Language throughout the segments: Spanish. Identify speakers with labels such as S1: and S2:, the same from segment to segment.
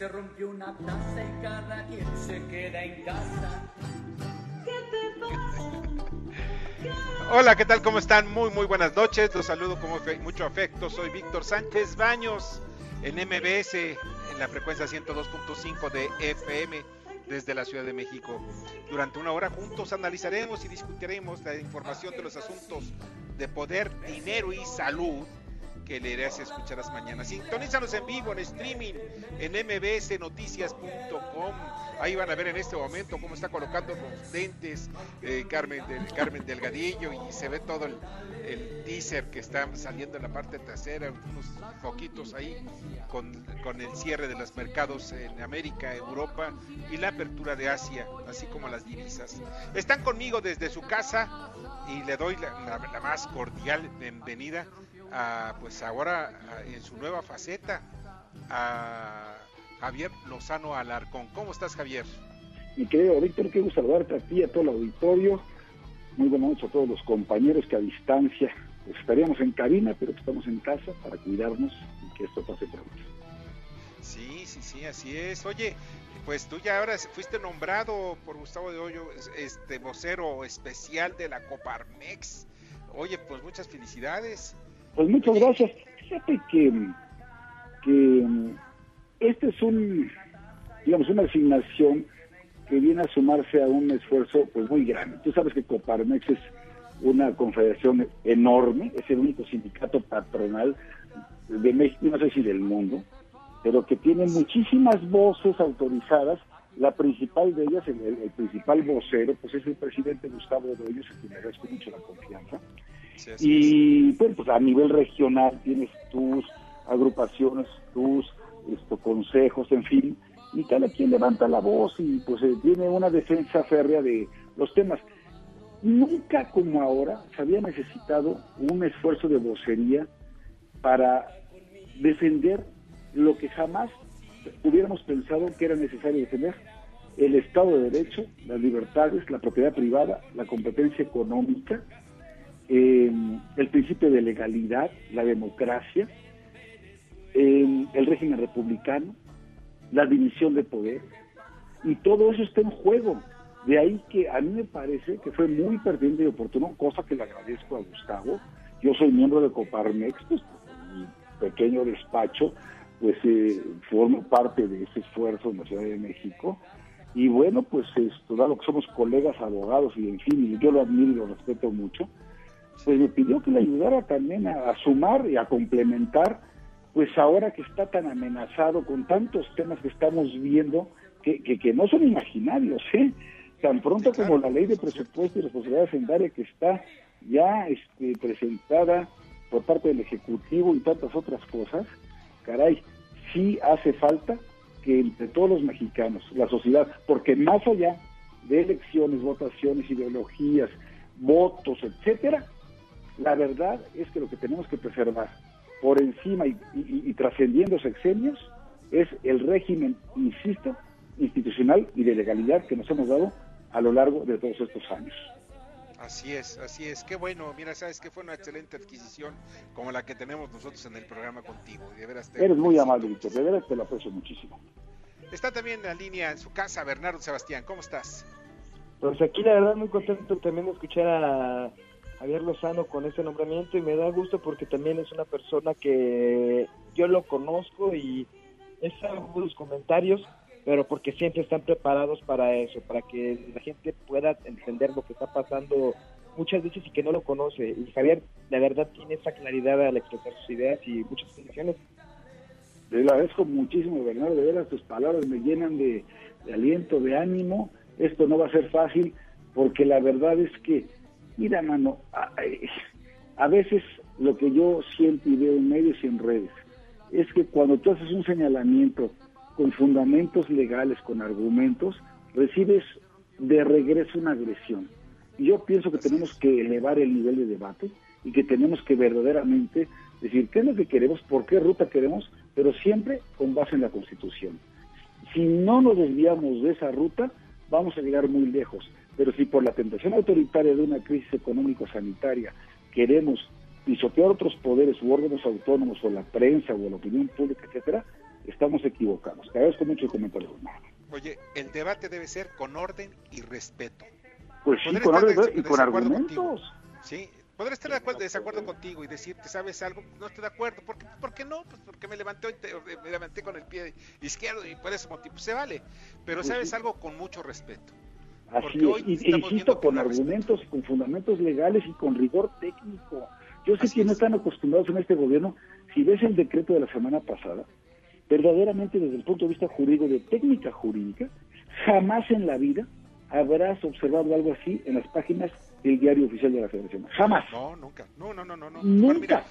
S1: Se rompió una taza y cada quien se queda en casa. ¿Qué te pasa?
S2: Hola, ¿qué tal? ¿Cómo están? Muy, muy buenas noches. Los saludo con mucho afecto. Soy Víctor Sánchez Baños en MBS, en la frecuencia 102.5 de FM desde la Ciudad de México. Durante una hora juntos analizaremos y discutiremos la información de los asuntos de poder, dinero y salud que leerás y escucharás mañana. Sintonízanos en vivo, en streaming, en mbsnoticias.com. Ahí van a ver en este momento cómo está colocando los lentes eh, Carmen, del, Carmen Delgadillo y se ve todo el, el teaser que está saliendo en la parte trasera, unos foquitos ahí con, con el cierre de los mercados en América, Europa y la apertura de Asia, así como las divisas. Están conmigo desde su casa y le doy la más cordial bienvenida a, pues ahora a- en su nueva faceta a Javier Lozano Alarcón. ¿Cómo estás, Javier?
S3: Mi querido Víctor, gusto saludarte a ti, a todo el auditorio. Muy buenas noches a todos los compañeros que a distancia pues, estaríamos en cabina, pero que estamos en casa para cuidarnos y que esto pase pronto.
S2: Sí, sí, sí, así es. Oye, pues tú ya ahora fuiste nombrado por Gustavo de Hoyo, este vocero especial de la Coparmex. Oye, pues muchas felicidades.
S3: Pues muchas gracias. Fíjate que, que este es un, digamos, una asignación que viene a sumarse a un esfuerzo pues muy grande. Tú sabes que Coparmex es una confederación enorme, es el único sindicato patronal de México, no sé si del mundo, pero que tiene muchísimas voces autorizadas. La principal de ellas, el, principal vocero, pues es el presidente Gustavo de Hoyos, a quien agradezco mucho la confianza.
S2: Sí.
S3: Y bueno, pues a nivel regional tienes tus agrupaciones, tus esto, consejos, en fin, y cada quien levanta la voz y pues eh, tiene una defensa férrea de los temas. Nunca como ahora se había necesitado un esfuerzo de vocería para defender lo que jamás hubiéramos pensado que era necesario defender, el Estado de Derecho, las libertades, la propiedad privada, la competencia económica, eh, el principio de legalidad, la democracia, eh, el régimen republicano, la división de poder, y todo eso está en juego. De ahí que a mí me parece que fue muy pertinente y oportuno, cosa que le agradezco a Gustavo. Yo soy miembro de Coparmex, pues mi pequeño despacho, pues eh, formo parte de ese esfuerzo en la Ciudad de México. Y bueno, pues esto, dado que somos colegas abogados y en fin, yo lo admiro y lo respeto mucho, pues me pidió que le ayudara también a, a sumar y a complementar, pues ahora que está tan amenazado con tantos temas que estamos viendo, que, que, que no son imaginarios, ¿eh? Tan pronto como la ley de presupuesto y responsabilidad hacendaria que está ya este, presentada por parte del Ejecutivo y tantas otras cosas, caray, sí hace falta que entre todos los mexicanos, la sociedad, porque más allá de elecciones, votaciones, ideologías, votos, etcétera, la verdad es que lo que tenemos que preservar por encima y, y- y trascendiendo sexenios es el régimen, insisto, institucional y de legalidad que nos hemos dado a lo largo de todos estos años.
S2: Así es, así es. Qué bueno. Mira, sabes que fue una excelente adquisición como la que tenemos nosotros en el programa contigo. De veras te
S3: Eres muy amable, Víctor, de veras te lo aprecio muchísimo.
S2: Está también en la línea en su casa Bernardo Sebastián. ¿Cómo estás?
S4: Pues aquí la verdad muy contento también de escuchar a Javier Lozano con este nombramiento y me da gusto porque también es una persona que yo lo conozco y es algunos comentarios, pero porque siempre están preparados para eso, para que la gente pueda entender lo que está pasando muchas veces y que no lo conoce. Y Javier, la verdad, tiene esa claridad al expresar sus ideas y muchas condiciones.
S3: Le agradezco muchísimo, Bernardo, de veras tus palabras me llenan de, aliento, de ánimo. Esto no va a ser fácil porque la verdad es que, mira, mano, a, a veces lo que yo siento y veo en medios y en redes es que cuando tú haces un señalamiento con fundamentos legales, con argumentos, recibes de regreso una agresión. Yo pienso que tenemos que elevar el nivel de debate y que tenemos que verdaderamente decir qué es lo que queremos, por qué ruta queremos, pero siempre con base en la Constitución. Si no nos desviamos de esa ruta, vamos a llegar muy lejos. Pero si por la tentación autoritaria de una crisis económico-sanitaria queremos pisotear otros poderes u órganos autónomos o la prensa o la opinión pública, etcétera, estamos equivocados. Te agradezco mucho el comentario.
S2: Oye, el debate debe ser con orden y respeto.
S3: Pues sí, con orden y con argumentos.
S2: Sí, podré estar de acuerdo, desacuerdo contigo y decirte, ¿sabes algo? No estoy de acuerdo. ¿Por qué, ¿Por qué no? Pues porque me levanté, me levanté con el pie izquierdo y por ese motivo se vale. Pero pues ¿sabes algo? Con mucho respeto.
S3: Así es, y, insisto, con argumentos, con fundamentos legales y con rigor técnico. Yo sé que no están acostumbrados en este gobierno. Si ves el decreto de la semana pasada, verdaderamente desde el punto de vista jurídico, de técnica jurídica, jamás en la vida habrás observado algo así en las páginas del diario oficial de la Federación. Jamás.
S2: No, nunca. No, no, no, no.
S3: Nunca.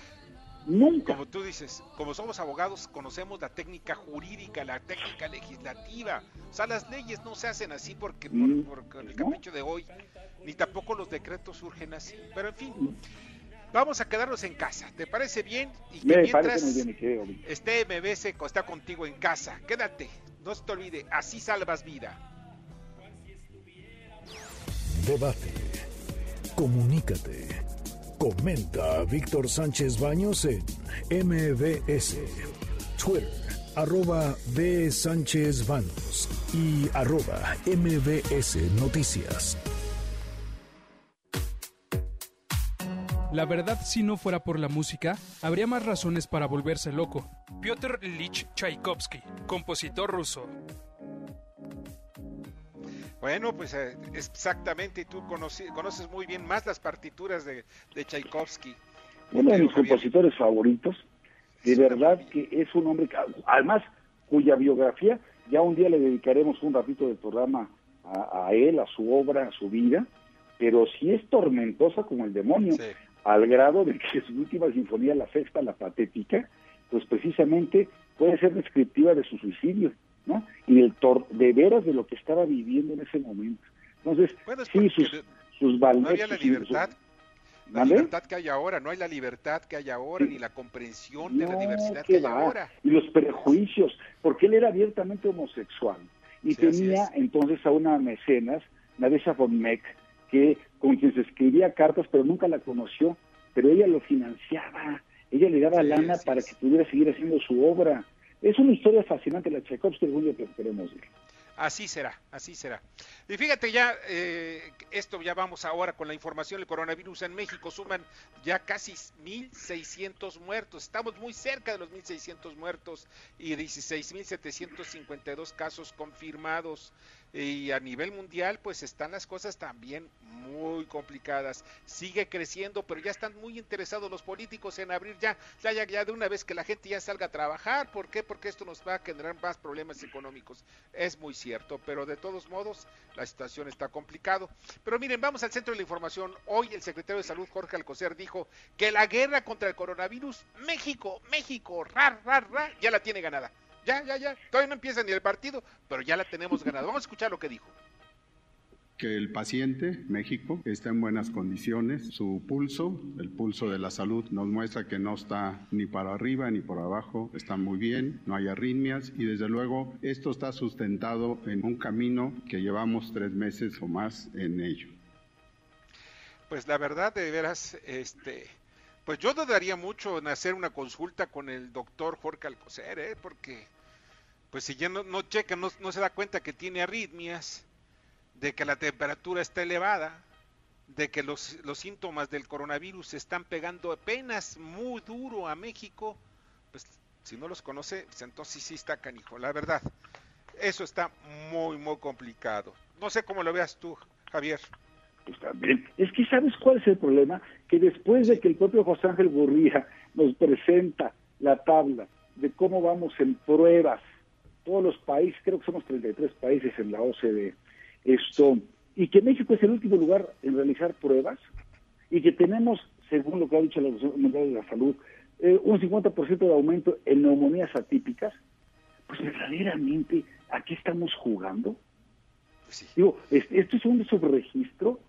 S3: Nunca.
S2: Como tú dices, como somos abogados, conocemos la técnica jurídica, la técnica legislativa. O sea, las leyes no se hacen así porque por, mm, el capricho de hoy, ni tampoco los decretos surgen así. Pero en fin. Mm. Vamos a quedarnos en casa, ¿te parece bien?
S3: Y que mientras
S2: este MBS está contigo en casa, quédate, no se te olvide, así salvas vida.
S5: Debate, comunícate, comenta Víctor Sánchez Baños en MBS, Twitter, arroba B. Sánchez Baños y arroba MBS Noticias.
S6: La verdad, si no fuera por la música, habría más razones para volverse loco. Piotr Lich Tchaikovsky, compositor ruso.
S2: Bueno, pues eh, exactamente, tú conoces, muy bien más las partituras de, Tchaikovsky.
S3: Uno de mis compositores favoritos, de verdad que es un hombre, además, cuya biografía, ya un día le dedicaremos un ratito del programa a, él, a su obra, a su vida, pero si es tormentosa como el demonio al grado de que su última sinfonía, la sexta, la patética, pues precisamente puede ser descriptiva de su suicidio, ¿no? Y el tor de veras de lo que estaba viviendo en ese momento. Entonces, sí, sus, sus
S2: No había la libertad, la libertad que hay ahora, no hay la libertad que hay ahora, ni la comprensión de la diversidad que hay ahora.
S3: Y los prejuicios, porque él era abiertamente homosexual y tenía entonces a una mecenas, Nadesha von Meck, que con quien se escribía cartas, pero nunca la conoció, pero ella lo financiaba, ella le daba lana para que pudiera seguir haciendo su obra. Es una historia fascinante la Tchaikovsky, algún día queremos ver.
S2: Así será, así será. Y fíjate ya, eh, esto ya vamos ahora con la información del coronavirus en México, suman ya casi 1.600 muertos, estamos muy cerca de los 1.600 muertos y 16.752 casos confirmados y a nivel mundial pues están las cosas también muy complicadas. Sigue creciendo, pero ya están muy interesados los políticos en abrir ya, ya, de una vez que la gente ya salga a trabajar. ¿Por qué? Porque esto nos va a generar más problemas económicos. Es muy cierto, pero de todos modos la situación está complicado. Pero miren, vamos al centro de la información. Hoy el secretario de Salud Jorge Alcocer dijo que la guerra contra el coronavirus, México, México, ra, ra, ra, ya la tiene ganada. Ya, ya, ya. Todavía no empieza ni el partido, pero ya la tenemos ganada. Vamos a escuchar lo que dijo
S7: que el paciente, México, está en buenas condiciones. Su pulso, el pulso de la salud, nos muestra que no está ni para arriba ni por abajo, está muy bien, no hay arritmias y desde luego esto está sustentado en un camino que llevamos tres meses o más en ello.
S2: Pues la verdad, de veras, este, pues yo dudaría mucho en hacer una consulta con el doctor Jorge Alcocer, ¿eh? porque pues si ya no, no checa, no, se da cuenta que tiene arritmias, de que la temperatura está elevada, de que los, los síntomas del coronavirus se están pegando apenas muy duro a México, pues si no los conoce, pues entonces sí está canijo, la verdad. Eso está muy, muy complicado. No sé cómo lo veas tú, Javier.
S3: Pues también. Es que ¿sabes cuál es el problema? Que después de que el propio José Ángel Gurría nos presenta la tabla de cómo vamos en pruebas, todos los países, creo que somos 33 países en la OCDE, esto, y que México es el último lugar en realizar pruebas, y que tenemos, según lo que ha dicho la Organización Mundial de la Salud, eh, un 50% de aumento en neumonías atípicas, pues verdaderamente, ¿a qué estamos jugando? Pues Digo, esto es un subregistro,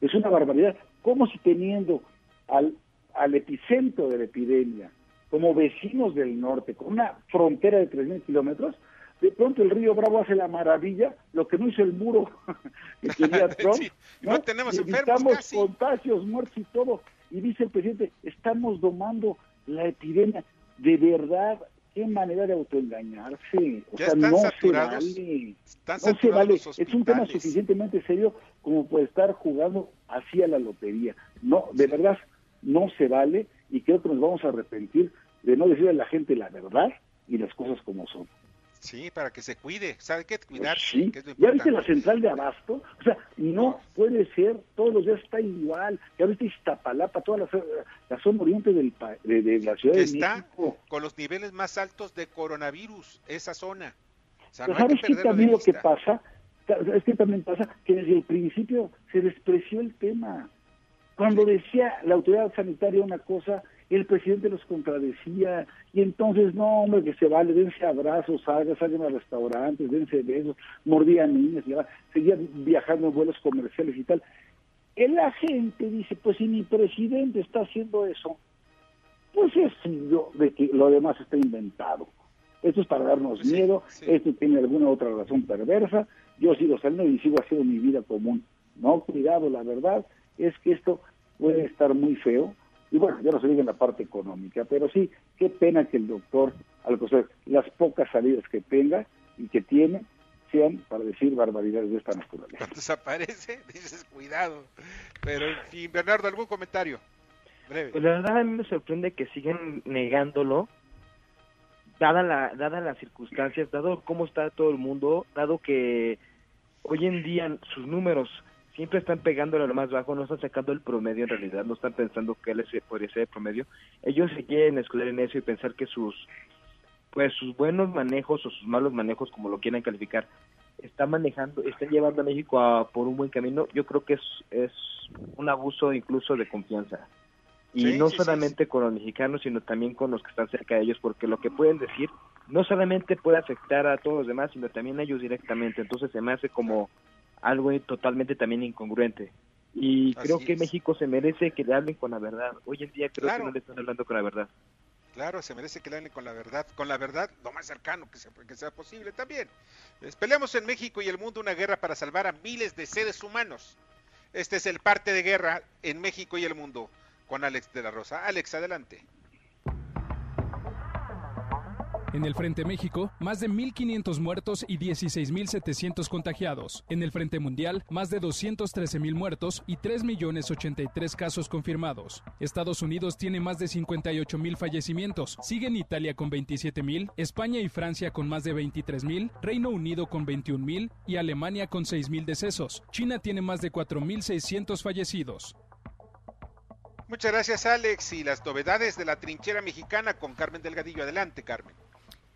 S3: es una barbaridad. Como si teniendo al, al epicentro de la epidemia, como vecinos del norte, con una frontera de 3.000 kilómetros, de pronto el río Bravo hace la maravilla, lo que no hizo el muro que quería Trump.
S2: ¿no? tenemos enfermos
S3: contagios, muertos y todo. Y dice el presidente, estamos domando la epidemia. De verdad, qué manera de autoengañarse. O sea, no se vale. no se vale. Es un tema suficientemente serio como puede estar jugando así a la lotería. No, de verdad, no se vale y creo que nos vamos a arrepentir de no decirle a la gente la verdad y las cosas como son.
S2: Sí, para que se cuide, ¿sabe qué? Cuidar.
S3: sí. ¿Ya viste la central de Abasto? O sea, no puede ser, todos los días está igual. Ya viste Iztapalapa, toda la, la zona oriente del, de, de la ciudad de
S2: está con los niveles más altos de coronavirus, esa zona.
S3: O sea, ¿Sabes qué también lo que pasa? Es que también pasa que desde el principio se despreció el tema. Cuando decía la autoridad sanitaria una cosa, el presidente los contradecía, y entonces, no, hombre, que se vale, dense abrazos, salgan, salgan a restaurantes, dense besos, mordían niños, seguían viajando en vuelos comerciales y tal. La gente dice, pues si mi presidente está haciendo eso, pues es yo de que lo demás está inventado. Esto es para darnos miedo, esto tiene alguna otra razón perversa, yo sigo saliendo y sigo haciendo mi vida común. No, cuidado, la verdad es que esto puede estar muy feo, y bueno, ya no se diga en la parte económica, pero sí, qué pena que el doctor, al las pocas salidas que tenga y que tiene, sean para decir barbaridades de esta naturaleza.
S2: Cuando desaparece, dices cuidado. Pero, en fin, Bernardo, ¿algún comentario? Breve.
S4: Pues la verdad a mí me sorprende que siguen negándolo, dada la, dada las circunstancias, dado cómo está todo el mundo, dado que hoy en día sus números siempre están pegándole a lo más bajo, no están sacando el promedio en realidad, no están pensando que él podría ser el promedio. Ellos se quieren escudar en eso y pensar que sus pues sus buenos manejos o sus malos manejos, como lo quieran calificar, están manejando, están llevando a México a, por un buen camino. Yo creo que es, es un abuso incluso de confianza. Y no solamente con los mexicanos, sino también con los que están cerca de ellos, porque lo que pueden decir no solamente puede afectar a todos los demás, sino también a ellos directamente. Entonces se me hace como algo totalmente también incongruente. Y creo que México se merece que le hablen con la verdad. Hoy en día creo que no le están hablando con la verdad.
S2: Claro, se merece que le hablen con la verdad, con la verdad lo más cercano que sea, que sea posible también. Peleamos en México y el mundo una guerra para salvar a miles de seres humanos. Este es el parte de guerra en México y el mundo con Alex de la Rosa. Alex, adelante.
S6: En el Frente México, más de 1.500 muertos y 16.700 contagiados. En el Frente Mundial, más de 213.000 muertos y 3.083 casos confirmados. Estados Unidos tiene más de 58.000 fallecimientos. Siguen Italia con 27.000, España y Francia con más de 23.000, Reino Unido con 21.000 y Alemania con 6.000 decesos. China tiene más de 4.600 fallecidos.
S2: Muchas gracias Alex y las novedades de la trinchera mexicana con Carmen Delgadillo. Adelante Carmen.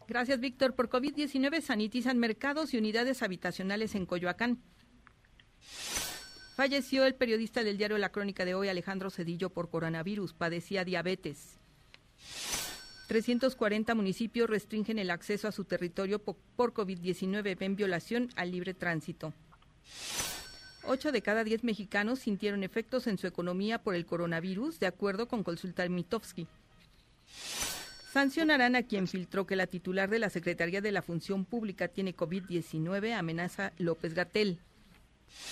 S8: Gracias, Víctor. Por COVID-19 sanitizan mercados y unidades habitacionales en Coyoacán. Falleció el periodista del diario La Crónica de hoy, Alejandro Cedillo, por coronavirus. Padecía diabetes. 340 municipios restringen el acceso a su territorio por COVID-19 en violación al libre tránsito. Ocho de cada diez mexicanos sintieron efectos en su economía por el coronavirus, de acuerdo con Consulta Mitofsky. Sancionarán a quien filtró que la titular de la Secretaría de la Función Pública tiene COVID-19, amenaza López Gatel.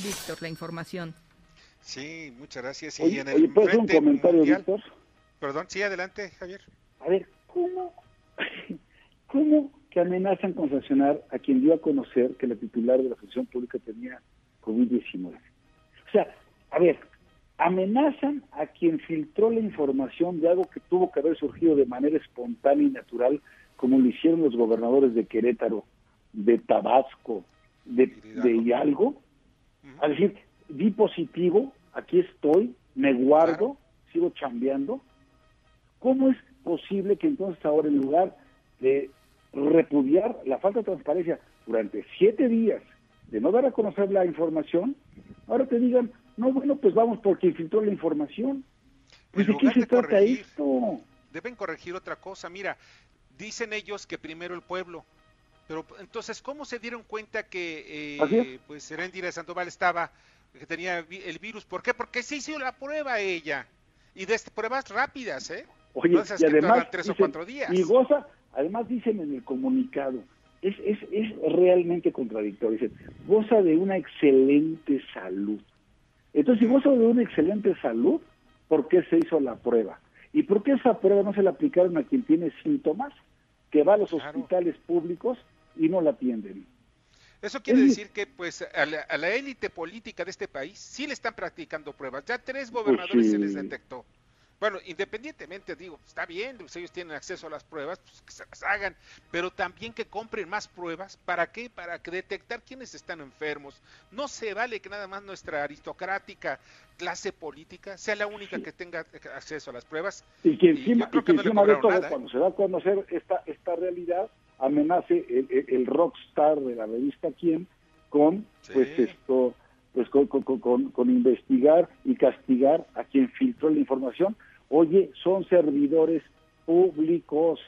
S8: Víctor, la información.
S2: Sí, muchas gracias.
S3: y en el un comentario, Víctor?
S2: Perdón, sí, adelante, Javier.
S3: A ver, ¿cómo, ¿cómo que amenazan con sancionar a quien dio a conocer que la titular de la Función Pública tenía COVID-19? O sea, a ver, amenazan a quien filtró la información de algo que tuvo que haber surgido de manera espontánea y natural, como lo hicieron los gobernadores de Querétaro, de Tabasco, de, de Hidalgo, a decir, di positivo aquí estoy, me guardo, sigo chambeando. ¿Cómo es posible que entonces ahora en lugar de repudiar la falta de transparencia durante siete días, de no dar a conocer la información, ahora te digan, no, bueno, pues vamos porque infiltró la información. Pues, ¿De qué se trata esto?
S2: Deben corregir otra cosa. Mira, dicen ellos que primero el pueblo, pero entonces, ¿cómo se dieron cuenta que eh, pues Serendira Sandoval estaba, que tenía el virus? ¿Por qué? Porque se hizo la prueba ella. Y de pruebas rápidas, ¿eh?
S3: Oye, y además, tres o cuatro días. Y goza, además dicen en el comunicado, es, es, es realmente contradictorio. Dicen, goza de una excelente salud. Entonces, si goza de una excelente salud, ¿por qué se hizo la prueba? ¿Y por qué esa prueba no se la aplicaron a quien tiene síntomas, que va a los hospitales públicos y no la atienden?
S2: Eso quiere decir que pues a la, élite política de este país sí le están practicando pruebas. Ya tres pues gobernadores se les detectó. Bueno, independientemente, digo, está bien, pues ellos tienen acceso a las pruebas, pues que se las hagan, pero también que compren más pruebas. ¿Para qué? Para que detectar quiénes están enfermos. No se vale que nada más nuestra aristocrática clase política sea la única que tenga acceso a las pruebas.
S3: Y que encima, y que encima de todo, ¿eh? cuando se da a conocer esta, esta realidad, amenace el, el, rockstar de la revista Quién con, pues esto pues con, con, con, investigar y castigar a quien filtró la información. Oye, son servidores públicos.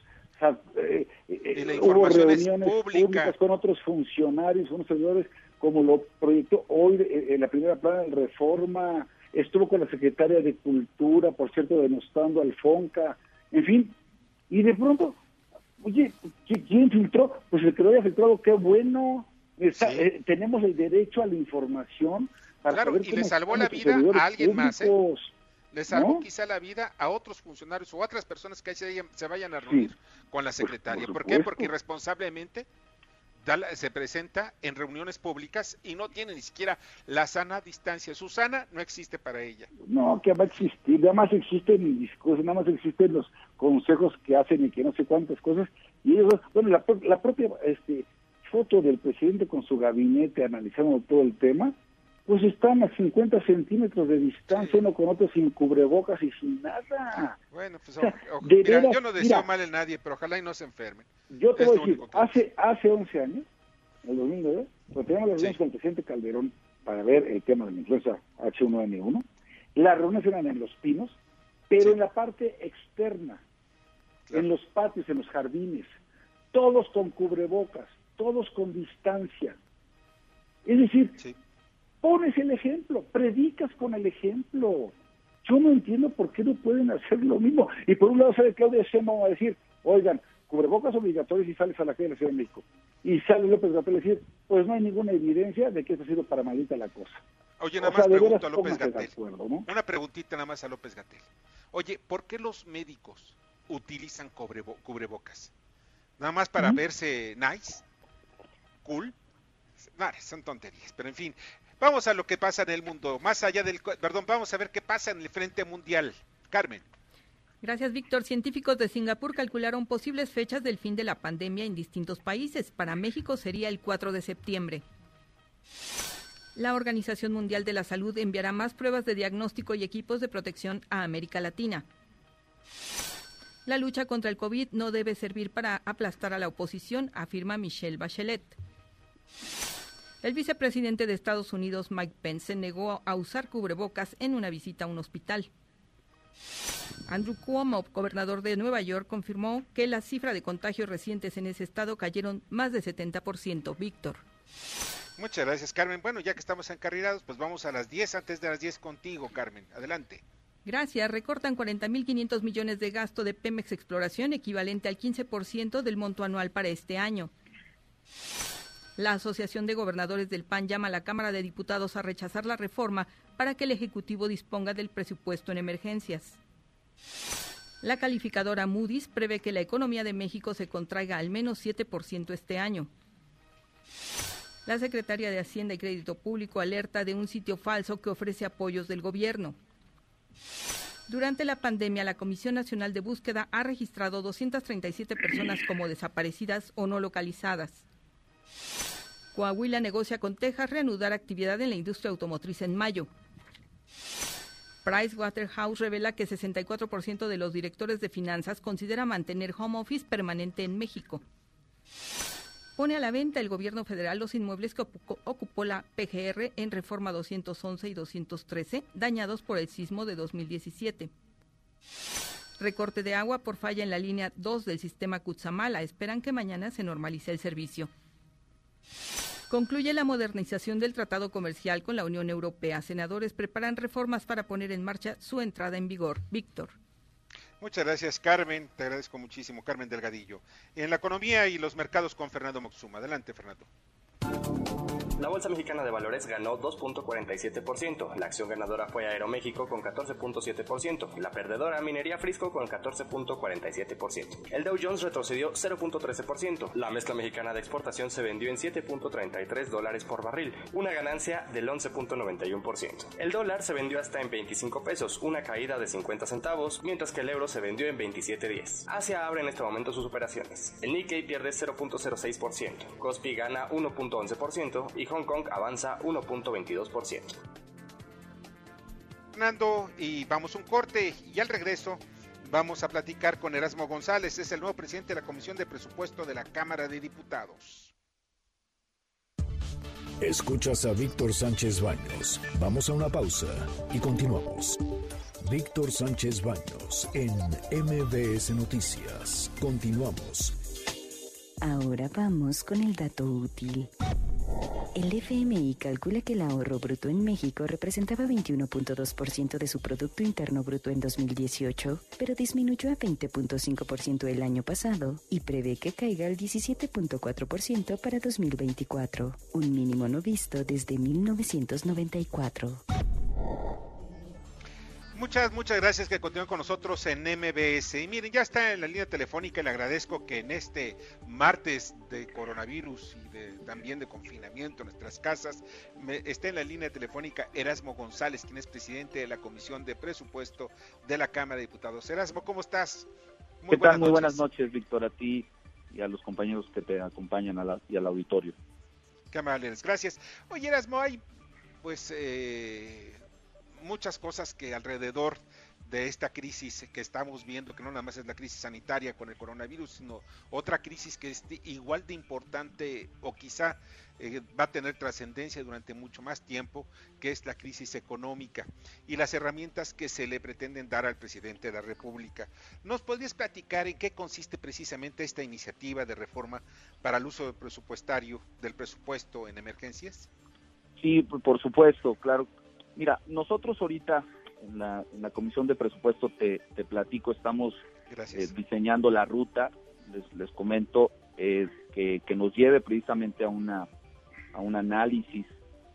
S3: Eh, eh, hubo reuniones públicas con otros funcionarios, unos servidores, como lo proyectó hoy eh, en la primera plana de reforma, estuvo con la secretaria de Cultura, por cierto, denostando al FONCA, en fin, y de pronto, oye, ¿quién filtró? Pues el que lo haya filtrado, qué bueno, eh, tenemos el derecho a la información.
S2: Para claro, y le salvó la vida a alguien más. ¿eh? Le salvó quizá la vida a otros funcionarios o a otras personas que se, se vayan a reunir con la secretaria. por, qué? Porque irresponsablemente se presenta en reuniones públicas y no tiene ni siquiera la sana distancia. Susana no existe para ella.
S3: No, que va a existir, nada más existen discursos, nada más existen los consejos que hacen y que no sé cuántas cosas. Y ellos, bueno, la, la propia este, foto del presidente con su gabinete analizando todo el tema, pues están a 50 centímetros de distancia uno con otro sin cubrebocas y sin nada.
S2: Bueno, pues yo no deseo mal en nadie, pero ojalá y no se enfermen.
S3: Yo te voy a decir, hace, hace 11 años, el 2009, cuando teníamos la reunión con el presidente Calderón para ver el tema de la influenza H1N1, las reuniones eran en Los Pinos, pero en la parte externa, en los patios, en los jardines, todos con cubrebocas todos con distancia. Es decir, pones el ejemplo, predicas con el ejemplo. Yo no entiendo por qué no pueden hacer lo mismo. Y por un lado sale Claudia Sheinbaum a decir, oigan, cubrebocas obligatorios y sales a la calle de la Ciudad de México. Y sale López Gatel a decir, pues no hay ninguna evidencia de que esto ha sido para maldita la cosa.
S2: Oye, nada más pregunto a López Gatel. Una preguntita nada más a López Gatel. Oye, ¿por qué los médicos utilizan cubrebocas? ¿Nada más para verse nice? cool. son tonterías, pero en fin, vamos a lo que pasa en el mundo, más allá del, perdón, vamos a ver qué pasa en el frente mundial. Carmen.
S8: Gracias, Víctor. Científicos de Singapur calcularon posibles fechas del fin de la pandemia en distintos países. Para México sería el 4 de septiembre. La Organización Mundial de la Salud enviará más pruebas de diagnóstico y equipos de protección a América Latina. La lucha contra el COVID no debe servir para aplastar a la oposición, afirma Michelle Bachelet. El vicepresidente de Estados Unidos, Mike Pence, se negó a usar cubrebocas en una visita a un hospital. Andrew Cuomo, gobernador de Nueva York, confirmó que la cifra de contagios recientes en ese estado cayeron más de 70%. Víctor.
S2: Muchas gracias, Carmen. Bueno, ya que estamos encarrilados, pues vamos a las 10 antes de las 10 contigo, Carmen. Adelante.
S8: Gracias. Recortan 40.500 millones de gasto de Pemex Exploración, equivalente al 15% del monto anual para este año. La Asociación de Gobernadores del PAN llama a la Cámara de Diputados a rechazar la reforma para que el Ejecutivo disponga del presupuesto en emergencias. La calificadora Moody's prevé que la economía de México se contraiga al menos 7% este año. La Secretaría de Hacienda y Crédito Público alerta de un sitio falso que ofrece apoyos del gobierno. Durante la pandemia, la Comisión Nacional de Búsqueda ha registrado 237 personas como desaparecidas o no localizadas. Coahuila negocia con Texas reanudar actividad en la industria automotriz en mayo. Pricewaterhouse revela que 64% de los directores de finanzas considera mantener home office permanente en México. Pone a la venta el gobierno federal los inmuebles que ocupó la PGR en Reforma 211 y 213, dañados por el sismo de 2017. Recorte de agua por falla en la línea 2 del sistema Cutzamala. Esperan que mañana se normalice el servicio. Concluye la modernización del tratado comercial con la Unión Europea. Senadores preparan reformas para poner en marcha su entrada en vigor. Víctor.
S2: Muchas gracias, Carmen. Te agradezco muchísimo, Carmen Delgadillo. En la economía y los mercados con Fernando Moxuma. Adelante, Fernando.
S9: La Bolsa Mexicana de Valores ganó 2.47%, la acción ganadora fue Aeroméxico con 14.7%, la perdedora Minería Frisco con 14.47%. El Dow Jones retrocedió 0.13%, la mezcla mexicana de exportación se vendió en 7.33 dólares por barril, una ganancia del 11.91%. El dólar se vendió hasta en 25 pesos, una caída de 50 centavos, mientras que el euro se vendió en 27.10. Asia abre en este momento sus operaciones. El Nikkei pierde 0.06%, Kospi gana 1.11% y Hong Kong avanza 1.22%.
S2: Fernando, y vamos un corte y al regreso vamos a platicar con Erasmo González, es el nuevo presidente de la Comisión de Presupuesto de la Cámara de Diputados.
S5: Escuchas a Víctor Sánchez Baños. Vamos a una pausa y continuamos. Víctor Sánchez Baños en MBS Noticias. Continuamos.
S10: Ahora vamos con el dato útil. El FMI calcula que el ahorro bruto en México representaba 21.2% de su Producto Interno Bruto en 2018, pero disminuyó a 20.5% el año pasado y prevé que caiga al 17.4% para 2024, un mínimo no visto desde 1994.
S2: Muchas, muchas gracias que continúen con nosotros en MBS. Y miren, ya está en la línea telefónica y le agradezco que en este martes de coronavirus y de, también de confinamiento en nuestras casas, me, esté en la línea telefónica Erasmo González, quien es presidente de la Comisión de Presupuesto de la Cámara de Diputados. Erasmo, ¿cómo estás?
S11: Muy ¿Qué tal? Muy buenas noches, Víctor, a ti y a los compañeros que te acompañan a la, y al auditorio.
S2: Qué amables, gracias. Oye, Erasmo, hay pues... Eh, muchas cosas que alrededor de esta crisis que estamos viendo, que no nada más es la crisis sanitaria con el coronavirus, sino otra crisis que es igual de importante o quizá eh, va a tener trascendencia durante mucho más tiempo, que es la crisis económica y las herramientas que se le pretenden dar al presidente de la República. ¿Nos podrías platicar en qué consiste precisamente esta iniciativa de reforma para el uso presupuestario del presupuesto en emergencias?
S11: Sí, por supuesto, claro Mira, nosotros ahorita en la, en la Comisión de Presupuesto te, platico, estamos eh, diseñando la ruta, les, les comento, eh, que, nos lleve precisamente a, una, a un análisis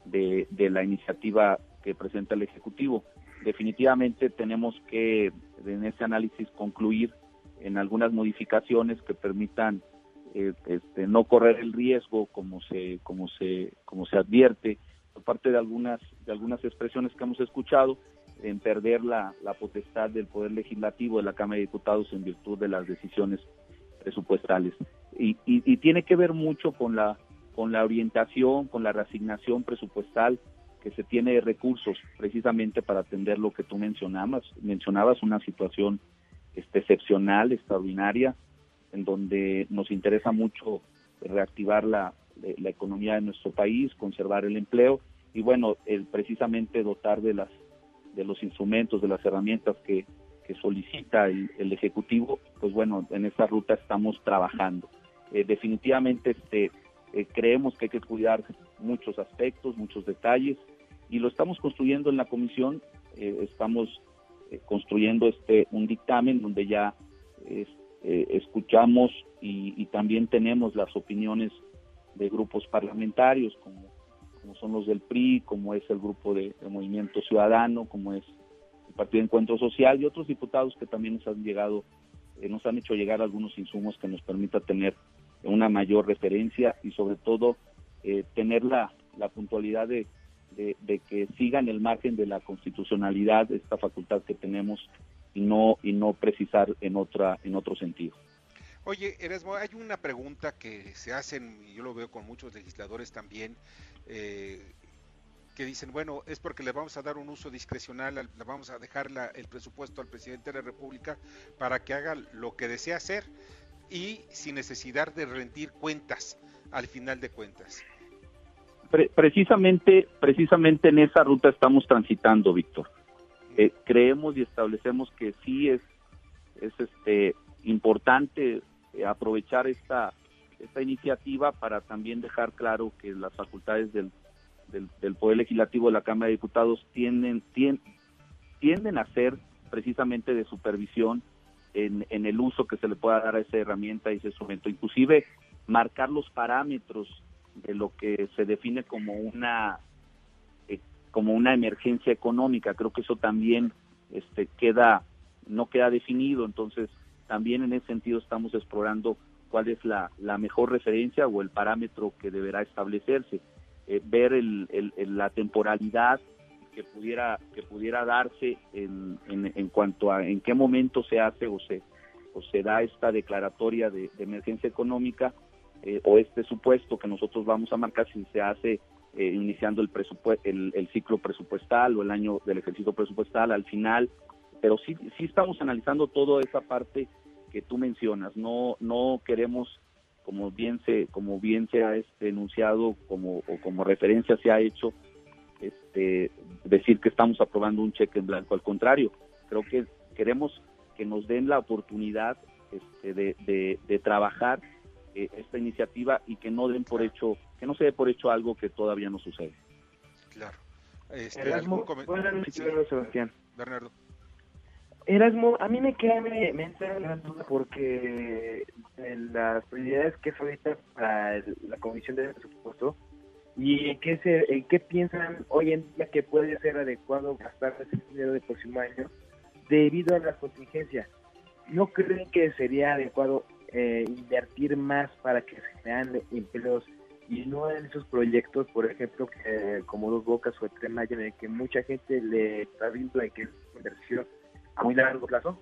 S11: de, de la iniciativa que presenta el Ejecutivo. Definitivamente tenemos que en ese análisis concluir en algunas modificaciones que permitan eh, este, no correr el riesgo como se como se como se advierte parte de algunas, de algunas expresiones que hemos escuchado, en perder la, la potestad del Poder Legislativo de la Cámara de Diputados en virtud de las decisiones presupuestales. Y, y, tiene que ver mucho con la, con la orientación, con la reasignación presupuestal que se tiene de recursos precisamente para atender lo que tú mencionabas, mencionabas una situación este, excepcional, extraordinaria, en donde nos interesa mucho reactivar la, la economía de nuestro país, conservar el empleo y bueno, el precisamente dotar de las de los instrumentos, de las herramientas que, solicita el, ejecutivo, pues bueno, en esa ruta estamos trabajando. Eh, definitivamente este eh, creemos que hay que cuidar muchos aspectos, muchos detalles y lo estamos construyendo en la comisión. Eh, estamos construyendo este un dictamen donde ya escuchamos y también tenemos las opiniones de grupos parlamentarios como, son los del PRI, como es el grupo de, Movimiento Ciudadano, como es el Partido de Encuentro Social y otros diputados que también nos han llegado, eh, nos han hecho llegar algunos insumos que nos permita tener una mayor referencia y sobre todo eh, tener la, la puntualidad de, de, de, que sigan el margen de la constitucionalidad esta facultad que tenemos y no y no precisar en otra en otro sentido.
S2: Oye, Erasmo, hay una pregunta que se hacen, y yo lo veo con muchos legisladores también, eh, que dicen, bueno, es porque le vamos a dar un uso discrecional, le vamos a dejar el presupuesto al presidente de la República para que haga lo que desea hacer y sin necesidad de rendir cuentas al final de cuentas.
S11: precisamente, precisamente en esa ruta estamos transitando, Víctor. Eh, creemos y establecemos que sí es, es este importante eh, aprovechar esta esta iniciativa para también dejar claro que las facultades del, del, Poder Legislativo de la Cámara de Diputados tienden, tienden, a ser precisamente de supervisión en, en, el uso que se le pueda dar a esa herramienta y ese instrumento. Inclusive marcar los parámetros de lo que se define como una eh, como una emergencia económica. Creo que eso también este, queda no queda definido. Entonces también en ese sentido estamos explorando cuál es la, la mejor referencia o el parámetro que deberá establecerse, eh, ver el, la temporalidad que pudiera que pudiera darse en, en, cuanto a en qué momento se hace o se o se da esta declaratoria de, emergencia económica eh, o este supuesto que nosotros vamos a marcar si se hace eh, iniciando el, el, el ciclo presupuestal o el año del ejercicio presupuestal al final pero sí sí estamos analizando toda esa parte que tú mencionas. No, no queremos, como bien se, como bien se ha este, enunciado, como, o como referencia se ha hecho, este, decir que estamos aprobando un cheque en blanco. Al contrario, creo que queremos que nos den la oportunidad este, de, de, trabajar eh, esta iniciativa y que no den por hecho, que no se dé por hecho algo que todavía no sucede.
S2: Claro. Este,
S4: Sebastián.
S2: Bernardo.
S4: Erasmo, a mí me queda, me, me entra la duda porque en las prioridades que es ahorita para la Comisión de Presupuesto y en qué, se, en qué piensan hoy en día que puede ser adecuado gastar ese dinero del próximo año debido a la contingencia. ¿No creen que sería adecuado eh, invertir más para que se crean empleos y no en esos proyectos, por ejemplo, que como Dos Bocas o el Maya, en que mucha gente le está viendo en que es inversión a muy largo plazo?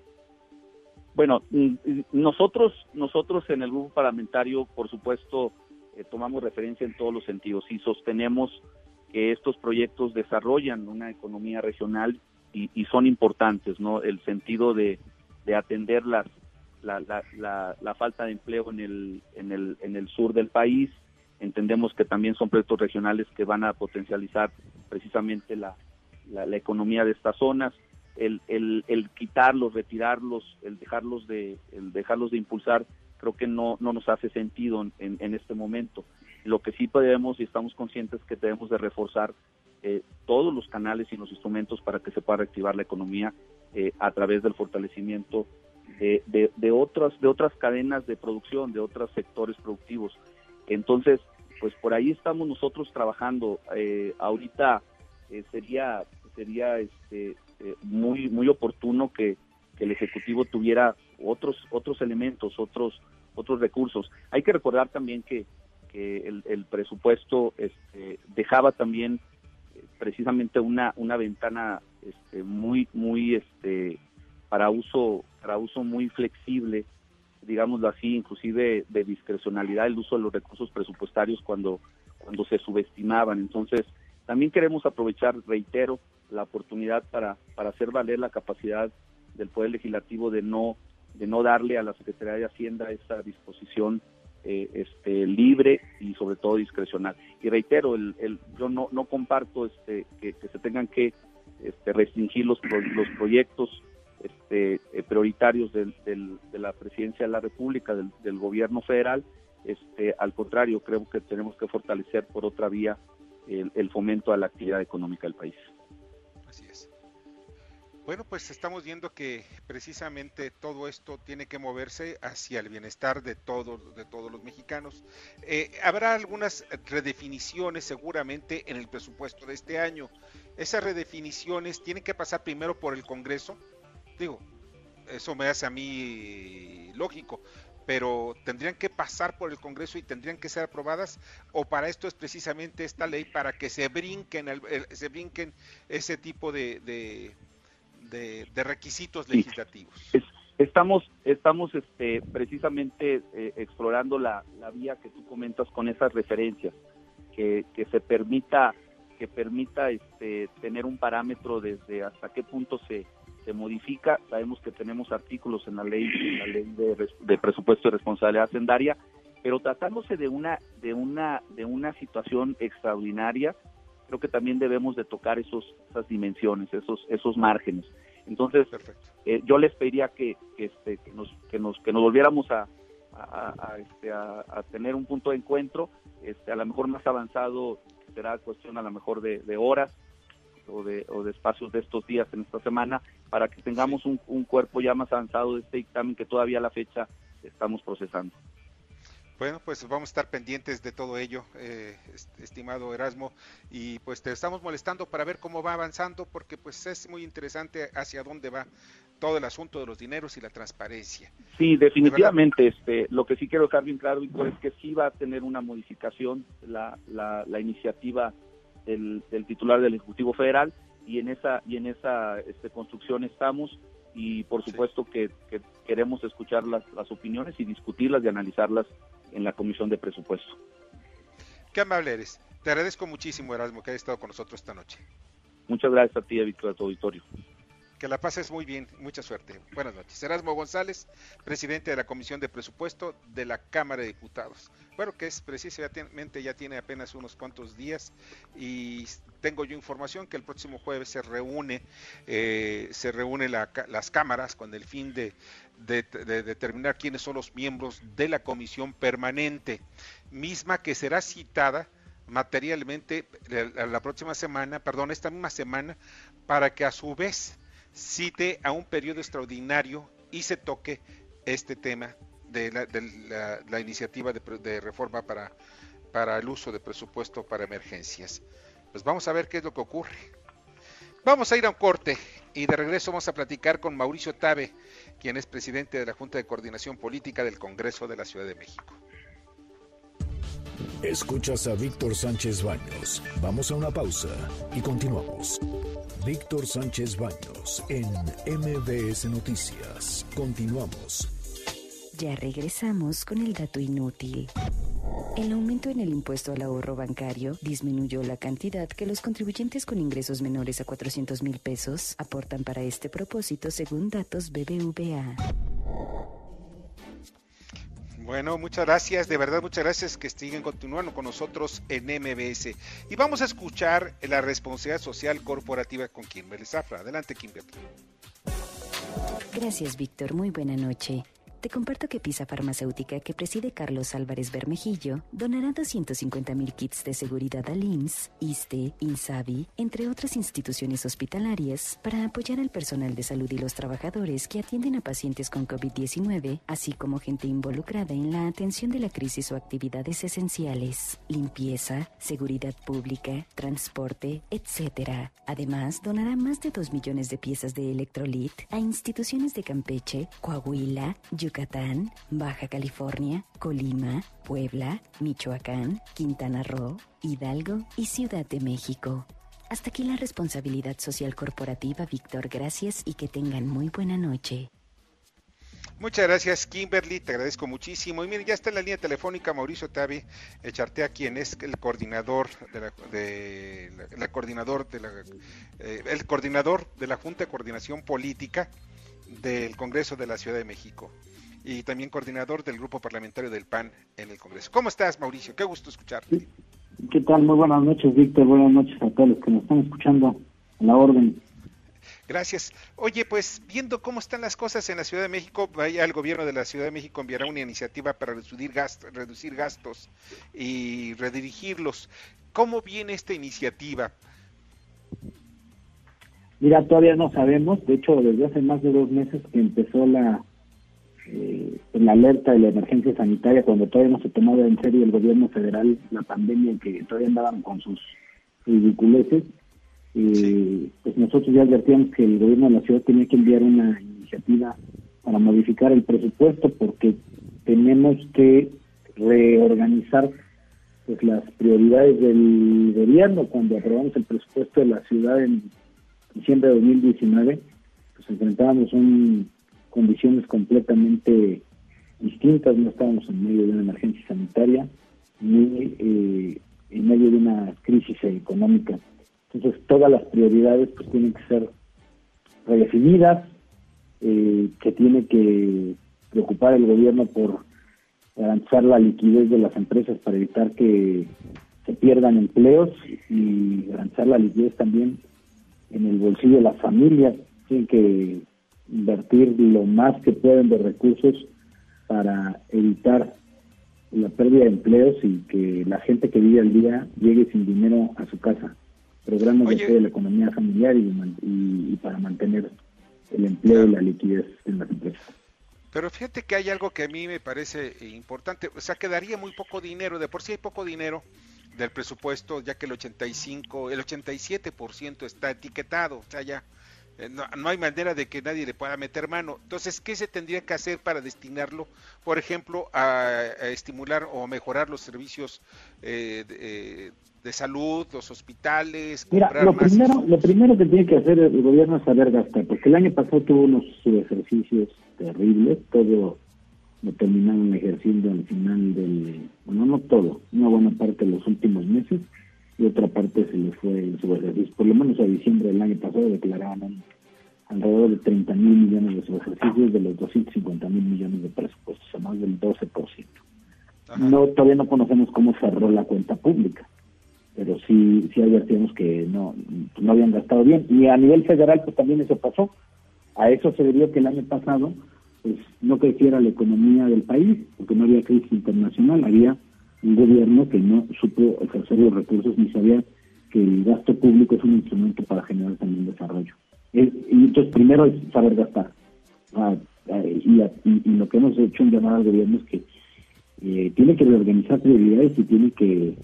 S11: Bueno, mm, nosotros, nosotros en el grupo parlamentario, por supuesto, eh, tomamos referencia en todos los sentidos y sostenemos que estos proyectos desarrollan una economía regional y, son importantes, ¿no? El sentido de, atender las, la, la, la, falta de empleo en el, en, el, en el sur del país. Entendemos que también son proyectos regionales que van a potencializar precisamente la, la economía de estas zonas el, el, el quitarlos, retirarlos, el dejarlos de, el dejarlos de impulsar, creo que no, no nos hace sentido en, en este momento. Lo que sí podemos y estamos conscientes que debemos de reforzar eh, todos los canales y los instrumentos para que se pueda reactivar la economía eh, a través del fortalecimiento de, de, otras de otras cadenas de producción, de otros sectores productivos. Entonces, pues por ahí estamos nosotros trabajando. Eh, ahorita sería sería este eh, muy muy oportuno que, el ejecutivo tuviera otros otros elementos otros otros recursos. Hay que recordar también que, el, presupuesto este, dejaba también eh, precisamente una una ventana este, muy muy este para uso para uso muy flexible digámoslo así inclusive de discrecionalidad el uso de los recursos presupuestarios cuando cuando se subestimaban. Entonces también queremos aprovechar reitero la oportunidad para, para hacer valer la capacidad del Poder Legislativo de no, de no darle a la Secretaría de Hacienda esa disposición eh, este, libre y sobre todo discrecional. Y reitero, el, el, yo no, no comparto este, que, se tengan que este, restringir los, los proyectos este, eh, prioritarios del, de la Presidencia de la República, del, del Gobierno federal. Este, al contrario, creo que tenemos que fortalecer por otra vía el fomento a la actividad económica del país.
S2: Bueno, pues estamos viendo que precisamente todo esto tiene que moverse hacia el bienestar de todos, de todos los mexicanos. Eh, habrá algunas redefiniciones seguramente en el presupuesto de este año. Esas redefiniciones tienen que pasar primero por el Congreso. Digo, eso me hace a mí lógico, pero tendrían que pasar por el Congreso y tendrían que ser aprobadas o para esto es precisamente esta ley para que se brinquen se brinquen ese tipo de de, requisitos legislativos.
S11: estamos estamos este, precisamente eh, explorando la, vía que tú comentas con esas referencias, que, se permita que permita este, tener un parámetro desde hasta qué punto se, se modifica. Sabemos que tenemos artículos en la ley, en la ley de, de presupuesto de responsabilidad hacendaria, pero tratándose de una, de una, de una situación extraordinaria, creo que también debemos de tocar esos, esas dimensiones, esos, esos márgenes. Entonces, eh, yo les pediría que, que, este, que, nos, que, nos, que nos volviéramos a, a, este, a, tener un punto de encuentro, este, a lo mejor más avanzado será cuestión a lo mejor de, de horas o de, o de espacios de estos días en esta semana, para que tengamos un, un cuerpo ya más avanzado de este dictamen que todavía a la fecha estamos procesando.
S2: Bueno, pues vamos a estar pendientes de todo ello, eh, estimado Erasmo, y pues te estamos molestando para ver cómo va avanzando, porque pues es muy interesante hacia dónde va todo el asunto de los dineros y la transparencia.
S11: Sí, definitivamente. este, lo que sí quiero dejar bien claro, Víctor, es que sí va a tener una modificación la, la, la iniciativa del, del, titular del Ejecutivo Federal y en esa y en esa este, construcción estamos y por supuesto que, que, queremos escuchar las, las opiniones y discutirlas y analizarlas en la Comisión de Presupuesto.
S2: Qué amable eres. Te agradezco muchísimo, Erasmo, que hayas estado con nosotros esta noche.
S11: Muchas gracias a ti, Víctor, a tu auditorio.
S2: Que la pases muy bien, mucha suerte. Buenas noches. Erasmo González, presidente de la Comisión de Presupuesto de la Cámara de Diputados. Bueno, que es precisamente ya tiene apenas unos cuantos días y tengo yo información que el próximo jueves se reúne, eh, se reúne las cámaras con el fin de, determinar quiénes son los miembros de la comisión permanente, misma que será citada materialmente la, la próxima semana, perdón, esta misma semana, para que a su vez cite a un periodo extraordinario y se toque este tema de la, iniciativa de, reforma para, para el uso de presupuesto para emergencias. Pues vamos a ver qué es lo que ocurre. Vamos a ir a un corte y de regreso vamos a platicar con Mauricio Tabe, quien es presidente de la Junta de Coordinación Política del Congreso de la Ciudad de México.
S5: Escuchas a Víctor Sánchez Baños. Vamos a una pausa y continuamos. Víctor Sánchez Baños en MBS Noticias. Continuamos.
S10: Ya regresamos con el dato inútil. El aumento en el impuesto al ahorro bancario disminuyó la cantidad que los contribuyentes con ingresos menores a 400 mil pesos aportan para este propósito según datos BBVA.
S2: Bueno, muchas gracias, de verdad muchas gracias que siguen continuando con nosotros en MBS. Y vamos a escuchar la responsabilidad social corporativa con Kimberly Zafra. Adelante, Kimberly.
S10: Gracias, Víctor. Muy buena noche. Te comparto que Pisa Farmacéutica, que preside Carlos Álvarez Bermejillo, donará 250 mil kits de seguridad al IMSS, ISTE, INSABI, entre otras instituciones hospitalarias, para apoyar al personal de salud y los trabajadores que atienden a pacientes con COVID-19, así como gente involucrada en la atención de la crisis o actividades esenciales, limpieza, seguridad pública, transporte, etc. Además, donará más de 2 millones de piezas de electrolit a instituciones de Campeche, Coahuila, Yucatán, Yucatán, Baja California, Colima, Puebla, Michoacán, Quintana Roo, Hidalgo y Ciudad de México. Hasta aquí la responsabilidad social corporativa, Víctor. Gracias y que tengan muy buena noche.
S2: Muchas gracias, Kimberly, te agradezco muchísimo. Y miren, ya está en la línea telefónica Mauricio Tavi a quien es el coordinador de la, de coordinador de la, eh, el coordinador de la Junta de Coordinación Política del Congreso de la Ciudad de México y también coordinador del grupo parlamentario del PAN en el Congreso. ¿Cómo estás, Mauricio? Qué gusto escucharte.
S12: ¿Qué tal? Muy buenas noches, Víctor. Buenas noches a todos los que nos están escuchando a la orden.
S2: Gracias. Oye, pues viendo cómo están las cosas en la Ciudad de México, vaya el gobierno de la Ciudad de México enviará una iniciativa para reducir, gastos, reducir gastos y redirigirlos. ¿Cómo viene esta iniciativa?
S12: Mira, todavía no sabemos. De hecho, desde hace más de dos meses que empezó la eh, en la alerta de la emergencia sanitaria, cuando todavía no se tomaba en serio el gobierno federal la pandemia, que todavía andaban con sus ridiculeces, eh, pues nosotros ya advertíamos que el gobierno de la ciudad tenía que enviar una iniciativa para modificar el presupuesto, porque tenemos que reorganizar pues las prioridades del gobierno. Cuando aprobamos el presupuesto de la ciudad en diciembre de 2019 pues enfrentábamos un condiciones completamente distintas, no estábamos en medio de una emergencia sanitaria, ni eh, en medio de una crisis económica. Entonces todas las prioridades pues tienen que ser redefinidas, eh, que tiene que preocupar el gobierno por garantizar la liquidez de las empresas para evitar que se pierdan empleos y garantizar la liquidez también en el bolsillo de las familias. Tienen que invertir lo más que pueden de recursos para evitar la pérdida de empleos y que la gente que vive al día llegue sin dinero a su casa. Programas de apoyo de la economía familiar y, y, para mantener el empleo y la liquidez en las empresas.
S2: Pero fíjate que hay algo que a mí me parece importante, o sea, quedaría muy poco dinero, de por sí hay poco dinero del presupuesto, ya que el 85, el 87% está etiquetado, o sea, ya eh, no, hay manera de que nadie le pueda meter mano. Entonces, ¿qué se tendría que hacer para destinarlo, por ejemplo, a, estimular o mejorar los servicios eh, eh, de, salud, los hospitales?
S12: Mira, lo primero, lo primero que tiene que hacer el gobierno es saber gastar, porque el año pasado tuvo unos ejercicios terribles, todo lo terminaron ejerciendo al final del, bueno, no todo, una buena parte de los últimos meses y otra parte se le fue en su ejercicio. Por lo menos a diciembre del año pasado declaraban alrededor de 30 mil millones de subejercicios de los 250 mil millones de presupuestos, a más del 12%. No, todavía no conocemos cómo cerró la cuenta pública, pero sí, sí advertimos que no, no habían gastado bien. Y a nivel federal, pues también eso pasó. A eso se debió que el año pasado pues no creciera la economía del país, porque no había crisis internacional, había un gobierno que no supo ejercer los recursos ni sabía que el gasto público es un instrumento para generar también desarrollo. y entonces primero es saber gastar. Ah, ah, y, lo que hemos hecho en llamada al gobierno es que eh, tiene que reorganizar prioridades y tiene que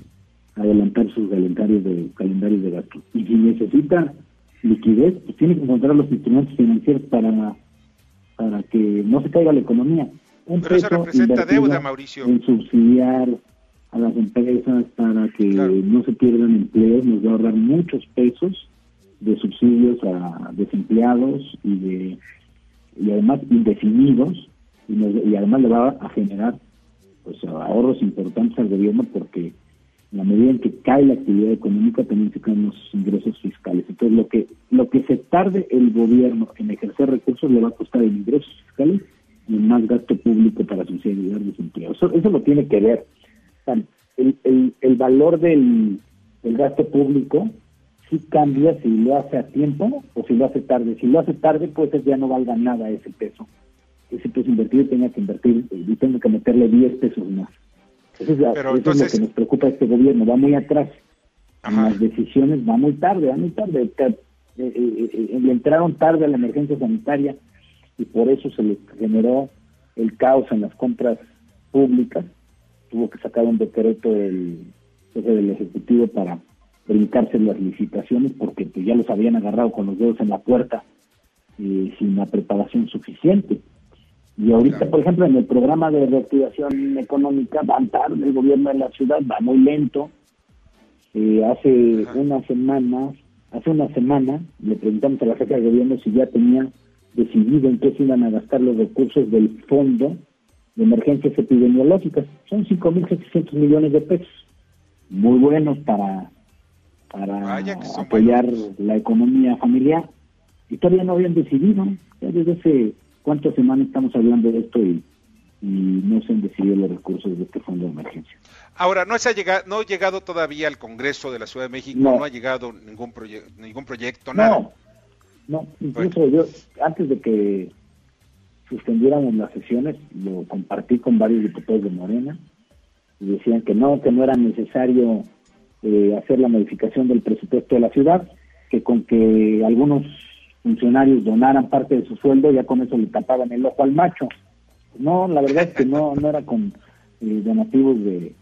S12: adelantar sus calendarios de calendarios de gasto. Y si necesita liquidez, pues tiene que encontrar los instrumentos financieros para para que no se caiga la economía.
S2: Un Pero eso representa deuda, Mauricio.
S12: En subsidiar a las empresas para que no se pierdan empleos, nos va a ahorrar muchos pesos de subsidios a desempleados y de y además indefinidos y, además le va a generar pues ahorros importantes al gobierno porque en la medida en que cae la actividad económica también se caen los ingresos fiscales. Entonces lo que lo que se tarde el gobierno en ejercer recursos le va a costar en ingresos fiscales y en más gasto público para subsidiar desempleo. Eso, eso lo tiene que ver. El, el, el valor del, del gasto público sí cambia si lo hace a tiempo o si lo hace tarde. Si lo hace tarde, pues ya no valga nada ese peso. Ese peso invertido tenga que invertir y tenga que meterle 10 pesos más. Eso es, lo que nos preocupa a este gobierno, va muy atrás. Las decisiones va muy tarde, va muy tarde. Eh, eh, eh, le entraron tarde a la emergencia sanitaria y por eso se le generó el caos en las compras públicas. Tuvo que sacar un decreto del jefe del Ejecutivo para brincarse las licitaciones porque pues, ya los habían agarrado con los dedos en la puerta sin la preparación suficiente. Y ahorita, por ejemplo, en el programa de reactivación económica van tarde, el gobierno de la ciudad va muy lento. Eh, hace una semana, hace una semana le preguntamos a la jefa de gobierno si ya tenía decidido en qué se iban a gastar los recursos del fondo de emergencias epidemiológicas. Son 5.700 millones de pesos. Muy buenos para, para apoyar la economía familiar. Y todavía no habían decidido. Ya desde hace cuántas semanas estamos hablando de esto y, no se han decidido los recursos de este fondo de emergencia.
S2: Ahora, no, se ha llegado, no ha llegado todavía al Congreso de la Ciudad de México, no, ha llegado ningún, proyecto ningún proyecto, nada.
S12: No, incluso yo, antes de que suspendiéramos las sesiones, lo compartí con varios diputados de Morena, y decían que no, que no era necesario eh, hacer la modificación del presupuesto de la ciudad, que con que algunos funcionarios donaran parte de su sueldo, ya con eso le tapaban el ojo al macho. No, la verdad es que no, no era con eh, donativos de,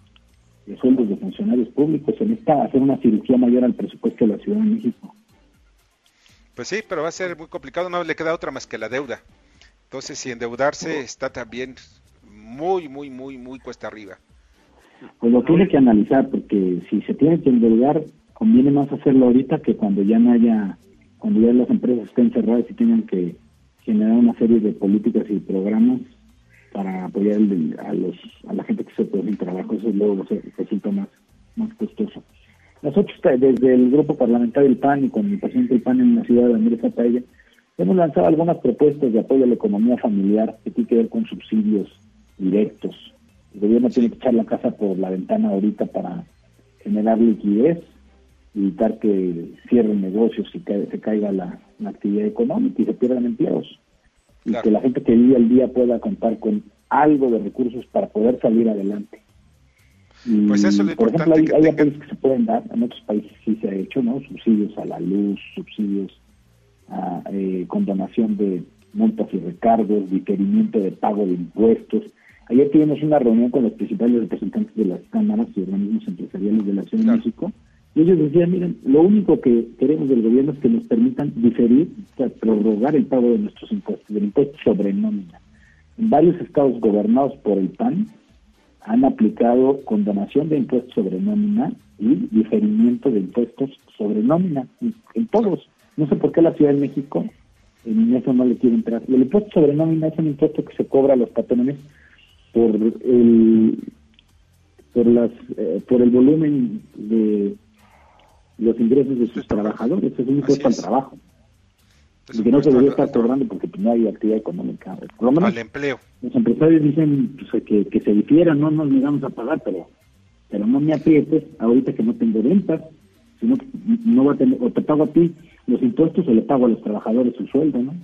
S12: sueldos de funcionarios públicos, se necesita hacer una cirugía mayor al presupuesto de la Ciudad de México.
S2: Pues sí, pero va a ser muy complicado, no le queda otra más que la deuda. Entonces, si endeudarse está también muy, muy, muy, muy cuesta arriba.
S12: Pues lo tiene que analizar, porque si se tiene que endeudar, conviene más hacerlo ahorita que cuando ya no haya cuando ya las empresas estén cerradas y tengan que generar una serie de políticas y programas para apoyar a los a la gente que se puede sin trabajo eso es luego los más más costoso. Nosotros desde el grupo parlamentario del PAN y con el presidente del PAN en la ciudad de Andrés Zapaya, hemos lanzado algunas propuestas de apoyo a la economía familiar que tiene que ver con subsidios directos. El gobierno tiene que echar la casa por la ventana ahorita para generar liquidez, evitar que cierren negocios y que se caiga la, actividad económica y se pierdan empleos. Y que la gente que vive al día pueda contar con algo de recursos para poder salir adelante.
S2: pues eso es
S12: por ejemplo, hay, hay apoyos que se pueden dar, en otros países sí se ha hecho, ¿no? Subsidios a la luz, subsidios a eh, condonación de multas y recargos, diferimiento de pago de impuestos. Ayer tuvimos una reunión con los principales representantes de las cámaras y organismos empresariales de la Ciudad de México y ellos decían, miren, lo único que queremos del gobierno es que nos permitan diferir, o sea, prorrogar el pago de nuestros impuestos, del impuesto sobre nómina. En varios estados gobernados por el PAN han aplicado condonación de impuestos sobre nómina y diferimiento de impuestos sobre nómina, en todos. No sé por qué la Ciudad de México en eso no le quiere entrar. el impuesto sobre nómina es un impuesto que se cobra a los patrones por el por las eh, por el volumen de los ingresos de sus trabajadores, es un impuesto al trabajo. y que no se debería estar cobrando porque no hay actividad económica. Por lo menos,
S2: al empleo.
S12: Los empresarios dicen pues, que, que se difiera, no nos negamos a pagar, pero pero no me aprietes ahorita que no tengo ventas, sino no va a tener, o te pago a ti los impuestos o le pago a los trabajadores su sueldo, ¿no?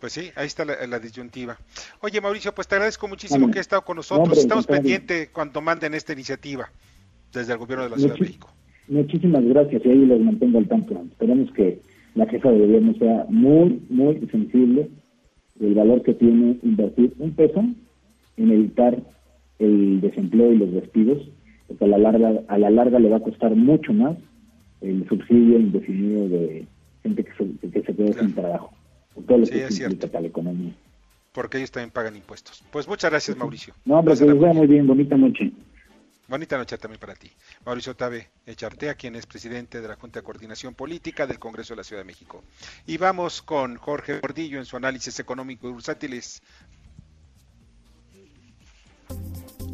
S2: Pues sí, ahí está la, disyuntiva. Oye, Mauricio, pues te agradezco muchísimo que has estado con nosotros. Estamos pendientes cuando manden esta iniciativa desde el gobierno de la Ciudad de México.
S12: Muchísimas gracias y ahí los mantengo al tanto. Esperemos que la jefa de gobierno sea muy, muy sensible del valor que tiene invertir un peso en evitar el desempleo y los despidos, porque a la larga, a la larga le va a costar mucho más el subsidio indefinido de gente que se, que se queda sin trabajo, todo lo que implica para la economía.
S2: Porque ellos también pagan impuestos. Pues muchas gracias, Mauricio.
S12: No, hombre, que les vaya muy bien, bonita noche.
S2: Bonita noche también para ti. Mauricio Tabe Echartea, quien es presidente de la Junta de Coordinación Política del Congreso de la Ciudad de México. Y vamos con Jorge Gordillo en su análisis económico y bursátiles.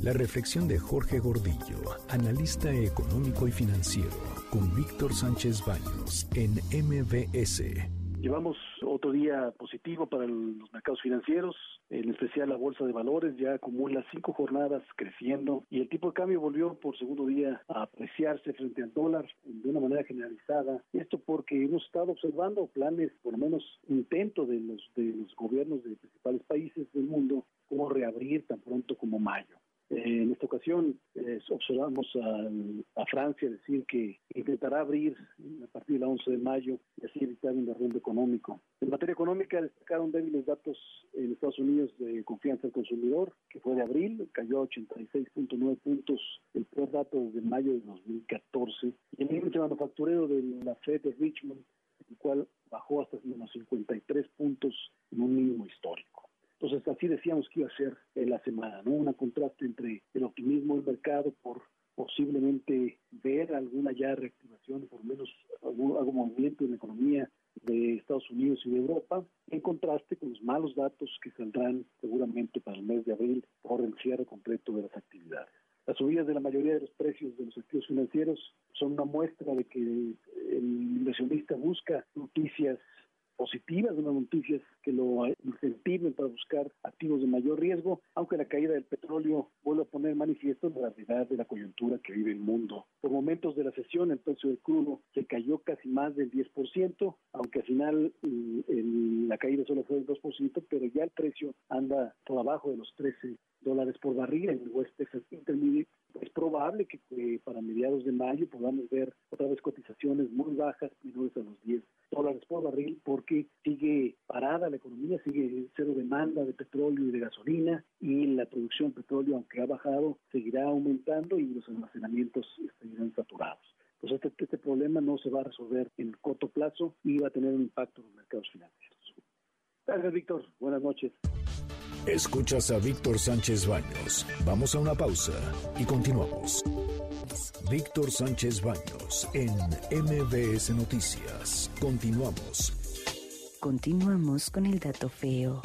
S5: La reflexión de Jorge Gordillo, analista económico y financiero, con Víctor Sánchez Baños en MBS.
S13: Llevamos otro día positivo para los mercados financieros, en especial la bolsa de valores ya acumula cinco jornadas creciendo y el tipo de cambio volvió por segundo día a apreciarse frente al dólar de una manera generalizada. Esto porque hemos estado observando planes, por lo menos intento de los de los gobiernos de principales países del mundo, como reabrir tan pronto como mayo. Eh, en esta ocasión eh, observamos a, Francia decir que intentará abrir a partir del 11 de mayo y así evitar un derrumbe económico. En materia económica destacaron débiles datos en Estados Unidos de confianza del consumidor, que fue de abril, cayó a 86.9 puntos, el peor dato desde mayo de 2014. Y el índice manufacturero de la Fed de Richmond, el cual bajó hasta menos 53 puntos en un mínimo histórico. Entonces, así decíamos que iba a ser en la semana, ¿no? Un contraste entre el optimismo del mercado por posiblemente ver alguna ya reactivación, por lo menos algún, algún, movimiento en la economía de Estados Unidos y de Europa, en contraste con los malos datos que saldrán seguramente para el mes de abril por el cierre completo de las actividades. Las subidas de la mayoría de los precios de los activos financieros son una muestra de que el inversionista busca noticias positivas, unas noticias que lo incentiven para buscar activos de mayor riesgo, aunque la caída del petróleo vuelve a poner manifiesto la realidad de la coyuntura que vive el mundo. Por momentos de la sesión, el precio del crudo se cayó casi más del 10%, aunque al final mm, la caída solo fue del 2%, pero ya el precio anda por abajo de los 13 dólares por barril en el West Texas Intermediate. Es probable que para mediados de mayo podamos ver otra vez cotizaciones muy bajas, menores a los 10 dólares por barril, porque sigue parada la economía, sigue cero demanda de petróleo y de gasolina, y la producción de petróleo, aunque ha bajado, seguirá aumentando y los almacenamientos seguirán saturados. Pues este, este problema no se va a resolver en corto plazo y va a tener un impacto en los mercados financieros. Gracias, Víctor. Buenas noches.
S5: Escuchas a Víctor Sánchez Baños. Vamos a una pausa y continuamos. Víctor Sánchez Baños en MBS Noticias. Continuamos.
S10: Continuamos con el dato feo.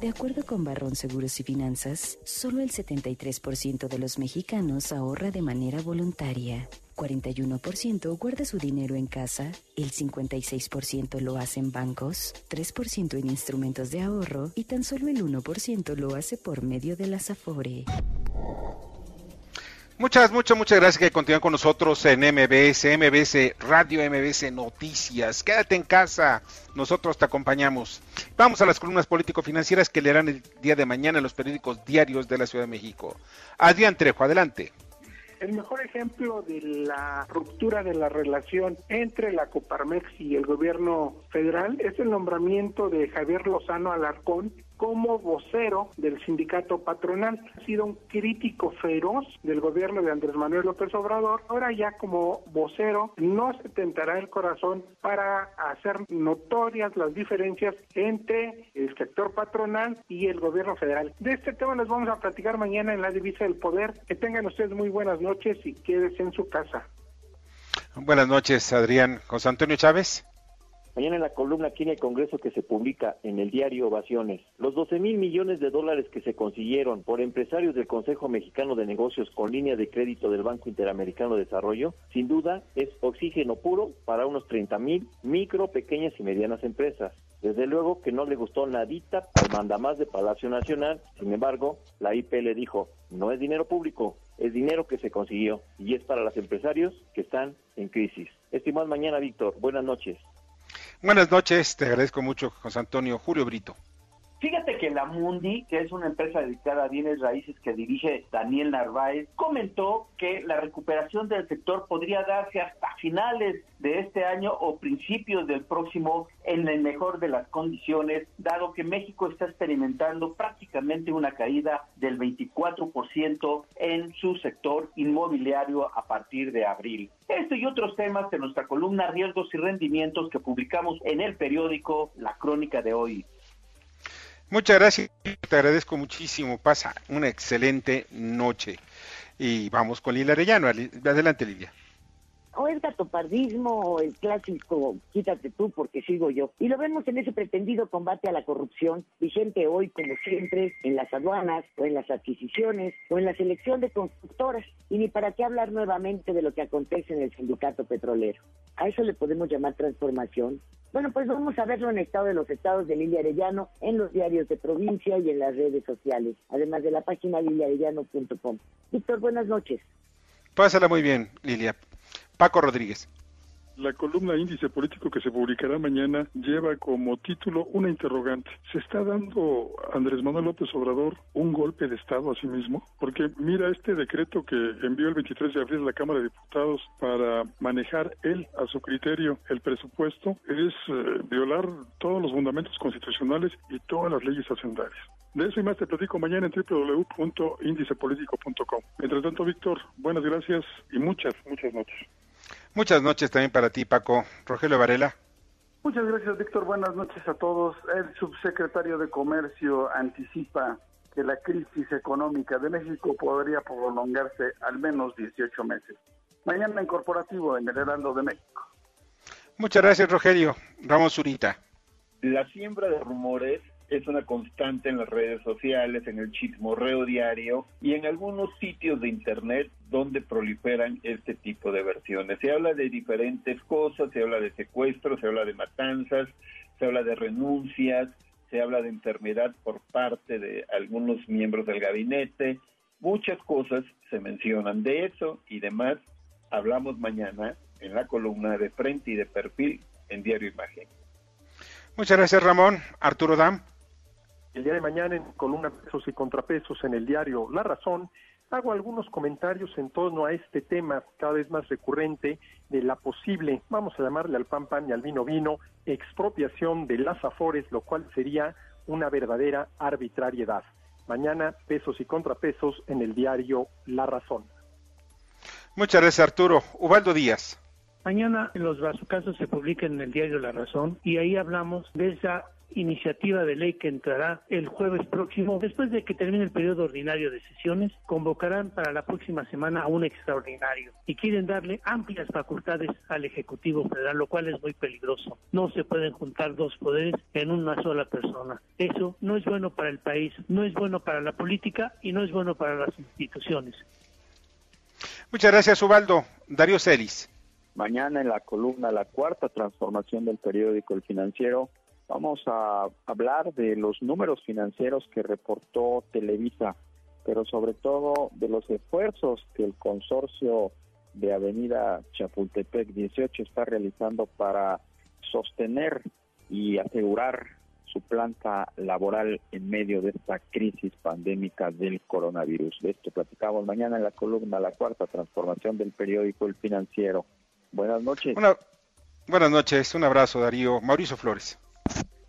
S10: De acuerdo con Barrón Seguros y Finanzas, solo el 73% de los mexicanos ahorra de manera voluntaria. 41% guarda su dinero en casa, el 56% lo hace en bancos, 3% en instrumentos de ahorro y tan solo el 1% lo hace por medio de las Afore.
S2: Muchas, muchas, muchas gracias que continúan con nosotros en MBS, MBS Radio, MBS Noticias. Quédate en casa, nosotros te acompañamos. Vamos a las columnas político-financieras que leerán el día de mañana en los periódicos diarios de la Ciudad de México. Adrián Trejo, adelante.
S14: El mejor ejemplo de la ruptura de la relación entre la Coparmex y el gobierno federal es el nombramiento de Javier Lozano Alarcón como vocero del sindicato patronal. Ha sido un crítico feroz del gobierno de Andrés Manuel López Obrador. Ahora ya como vocero no se tentará el corazón para hacer notorias las diferencias entre el sector patronal y el gobierno federal. De este tema les vamos a platicar mañana en la divisa del poder. Que tengan ustedes muy buenas noches y quédese en su casa.
S2: Buenas noches, Adrián. José Antonio Chávez.
S15: Mañana en la columna aquí en el Congreso que se publica en el diario Ovaciones, los 12 mil millones de dólares que se consiguieron por empresarios del Consejo Mexicano de Negocios con línea de crédito del Banco Interamericano de Desarrollo, sin duda es oxígeno puro para unos 30 mil micro, pequeñas y medianas empresas. Desde luego que no le gustó nadita al mandamás de Palacio Nacional, sin embargo, la IP le dijo, no es dinero público, es dinero que se consiguió y es para los empresarios que están en crisis. Estimado mañana, Víctor, buenas noches.
S2: Buenas noches, te agradezco mucho, José Antonio Julio Brito.
S16: Fíjate que la Mundi, que es una empresa dedicada a bienes raíces que dirige Daniel Narváez, comentó que la recuperación del sector podría darse hasta finales de este año o principios del próximo en el mejor de las condiciones, dado que México está experimentando prácticamente una caída del 24% en su sector inmobiliario a partir de abril. Esto y otros temas de nuestra columna Riesgos y Rendimientos que publicamos en el periódico La Crónica de hoy.
S2: Muchas gracias, te agradezco muchísimo. Pasa una excelente noche. Y vamos con Lilia Arellano. Adelante, Lilia
S17: o es gatopardismo o el clásico quítate tú porque sigo yo. Y lo vemos en ese pretendido combate a la corrupción vigente hoy, como siempre, en las aduanas o en las adquisiciones o en la selección de constructoras. Y ni para qué hablar nuevamente de lo que acontece en el sindicato petrolero. ¿A eso le podemos llamar transformación? Bueno, pues vamos a verlo en Estado de los Estados de Lilia Arellano, en los diarios de provincia y en las redes sociales, además de la página liliarellano.com. Víctor, buenas noches.
S2: Pásala muy bien, Lilia. Paco Rodríguez.
S18: La columna índice político que se publicará mañana lleva como título una interrogante. ¿Se está dando Andrés Manuel López Obrador un golpe de Estado a sí mismo? Porque mira este decreto que envió el 23 de abril a la Cámara de Diputados para manejar él a su criterio el presupuesto es eh, violar todos los fundamentos constitucionales y todas las leyes hacendarias. De eso y más te platico mañana en www.indicepolitico.com. Mientras tanto, Víctor, buenas gracias y muchas, muchas noches.
S2: Muchas noches también para ti, Paco. Rogelio Varela.
S19: Muchas gracias, Víctor. Buenas noches a todos. El subsecretario de Comercio anticipa que la crisis económica de México podría prolongarse al menos 18 meses. Mañana en corporativo en el Heraldo de México.
S2: Muchas gracias, Rogelio. Ramos Zurita.
S20: La siembra de rumores es una constante en las redes sociales, en el chismorreo diario y en algunos sitios de internet donde proliferan este tipo de versiones. Se habla de diferentes cosas, se habla de secuestros, se habla de matanzas, se habla de renuncias, se habla de enfermedad por parte de algunos miembros del gabinete, muchas cosas se mencionan de eso y demás. Hablamos mañana en la columna de frente y de perfil en Diario Imagen.
S2: Muchas gracias Ramón. Arturo Dam.
S21: El día de mañana en columna pesos y contrapesos en el diario La Razón hago algunos comentarios en torno a este tema cada vez más recurrente de la posible, vamos a llamarle al pan pan y al vino vino, expropiación de las afores, lo cual sería una verdadera arbitrariedad. Mañana pesos y contrapesos en el diario La Razón.
S2: Muchas gracias Arturo. Ubaldo Díaz.
S22: Mañana en los casos se publica en el diario La Razón y ahí hablamos de esa
S23: iniciativa de ley que entrará el jueves próximo, después de que termine el periodo ordinario de sesiones, convocarán para la próxima semana a un extraordinario y quieren darle amplias facultades al Ejecutivo Federal, lo cual es muy peligroso. No se pueden juntar dos poderes en una sola persona. Eso no es bueno para el país, no es bueno para la política y no es bueno para las instituciones.
S2: Muchas gracias, Ubaldo. Darío Celis.
S24: Mañana en la columna La Cuarta Transformación del Periódico El Financiero vamos a hablar de los números financieros que reportó Televisa, pero sobre todo de los esfuerzos que el consorcio de Avenida Chapultepec 18 está realizando para sostener y asegurar su planta laboral en medio de esta crisis pandémica del coronavirus. De esto platicamos mañana en la columna La Cuarta Transformación del Periódico El Financiero. Buenas noches.
S2: buenas noches, un abrazo Darío. Mauricio Flores.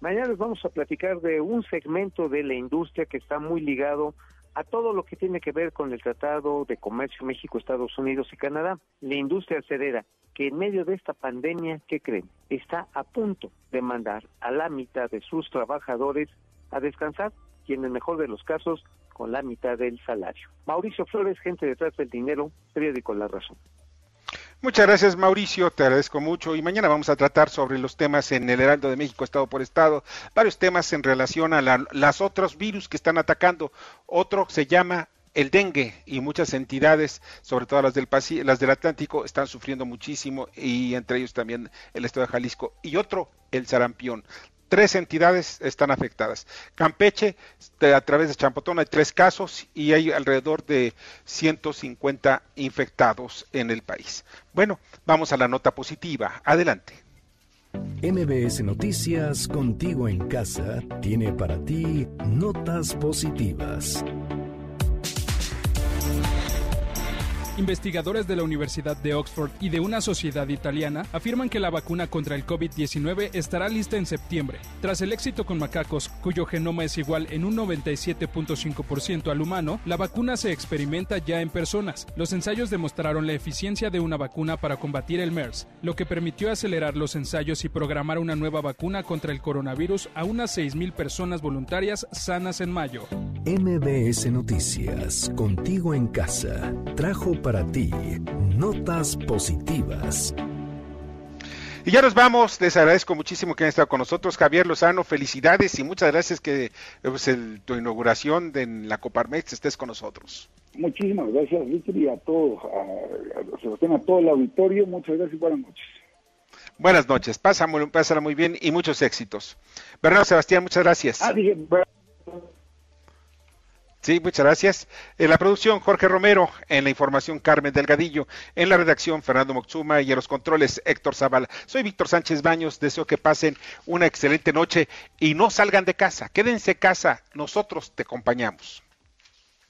S22: Mañana les vamos a platicar de un segmento de la industria que está muy ligado a todo lo que tiene que ver con el Tratado de Comercio México, Estados Unidos y Canadá, la industria acerera, que en medio de esta pandemia, ¿qué creen? Está a punto de mandar a la mitad de sus trabajadores a descansar y en el mejor de los casos con la mitad del salario. Mauricio Flores, gente detrás del dinero, periódico La Razón.
S2: Muchas gracias Mauricio, te agradezco mucho y mañana vamos a tratar sobre los temas en el Heraldo de México Estado por Estado, varios temas en relación a las otros virus que están atacando. Otro se llama el dengue y muchas entidades, sobre todo las del, las del Atlántico, están sufriendo muchísimo y entre ellos también el Estado de Jalisco. Y otro, el sarampión tres entidades están afectadas. Campeche, a través de Champotón, hay tres casos y hay alrededor de 150 infectados en el país. Bueno, vamos a la nota positiva. Adelante.
S5: MBS Noticias, contigo en casa, tiene para ti notas positivas.
S6: Investigadores de la Universidad de Oxford y de una sociedad italiana afirman que la vacuna contra el COVID-19 estará lista en septiembre. Tras el éxito con macacos, cuyo genoma es igual en un 97.5% al humano, la vacuna se experimenta ya en personas. Los ensayos demostraron la eficiencia de una vacuna para combatir el MERS, lo que permitió acelerar los ensayos y programar una nueva vacuna contra el coronavirus a unas 6.000 personas voluntarias sanas en mayo.
S5: MBS Noticias, contigo en casa, trajo para para ti notas positivas.
S2: Y ya nos vamos, les agradezco muchísimo que hayan estado con nosotros. Javier Lozano, felicidades y muchas gracias que pues, tu inauguración de la Coparmex estés con nosotros.
S3: Muchísimas gracias, Víctor, y a todos, a, a, todo el auditorio. Muchas gracias y buenas noches.
S2: Buenas noches, pásala, pásala muy bien y muchos éxitos. Bernardo Sebastián, muchas gracias. Ah, Sí, muchas gracias. En la producción, Jorge Romero. En la información, Carmen Delgadillo. En la redacción, Fernando Moxuma. Y en los controles, Héctor Zavala. Soy Víctor Sánchez Baños. Deseo que pasen una excelente noche y no salgan de casa. Quédense casa. Nosotros te acompañamos.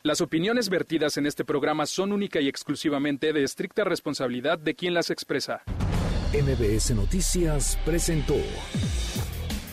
S6: Las opiniones vertidas en este programa son única y exclusivamente de estricta responsabilidad de quien las expresa.
S5: MBS Noticias presentó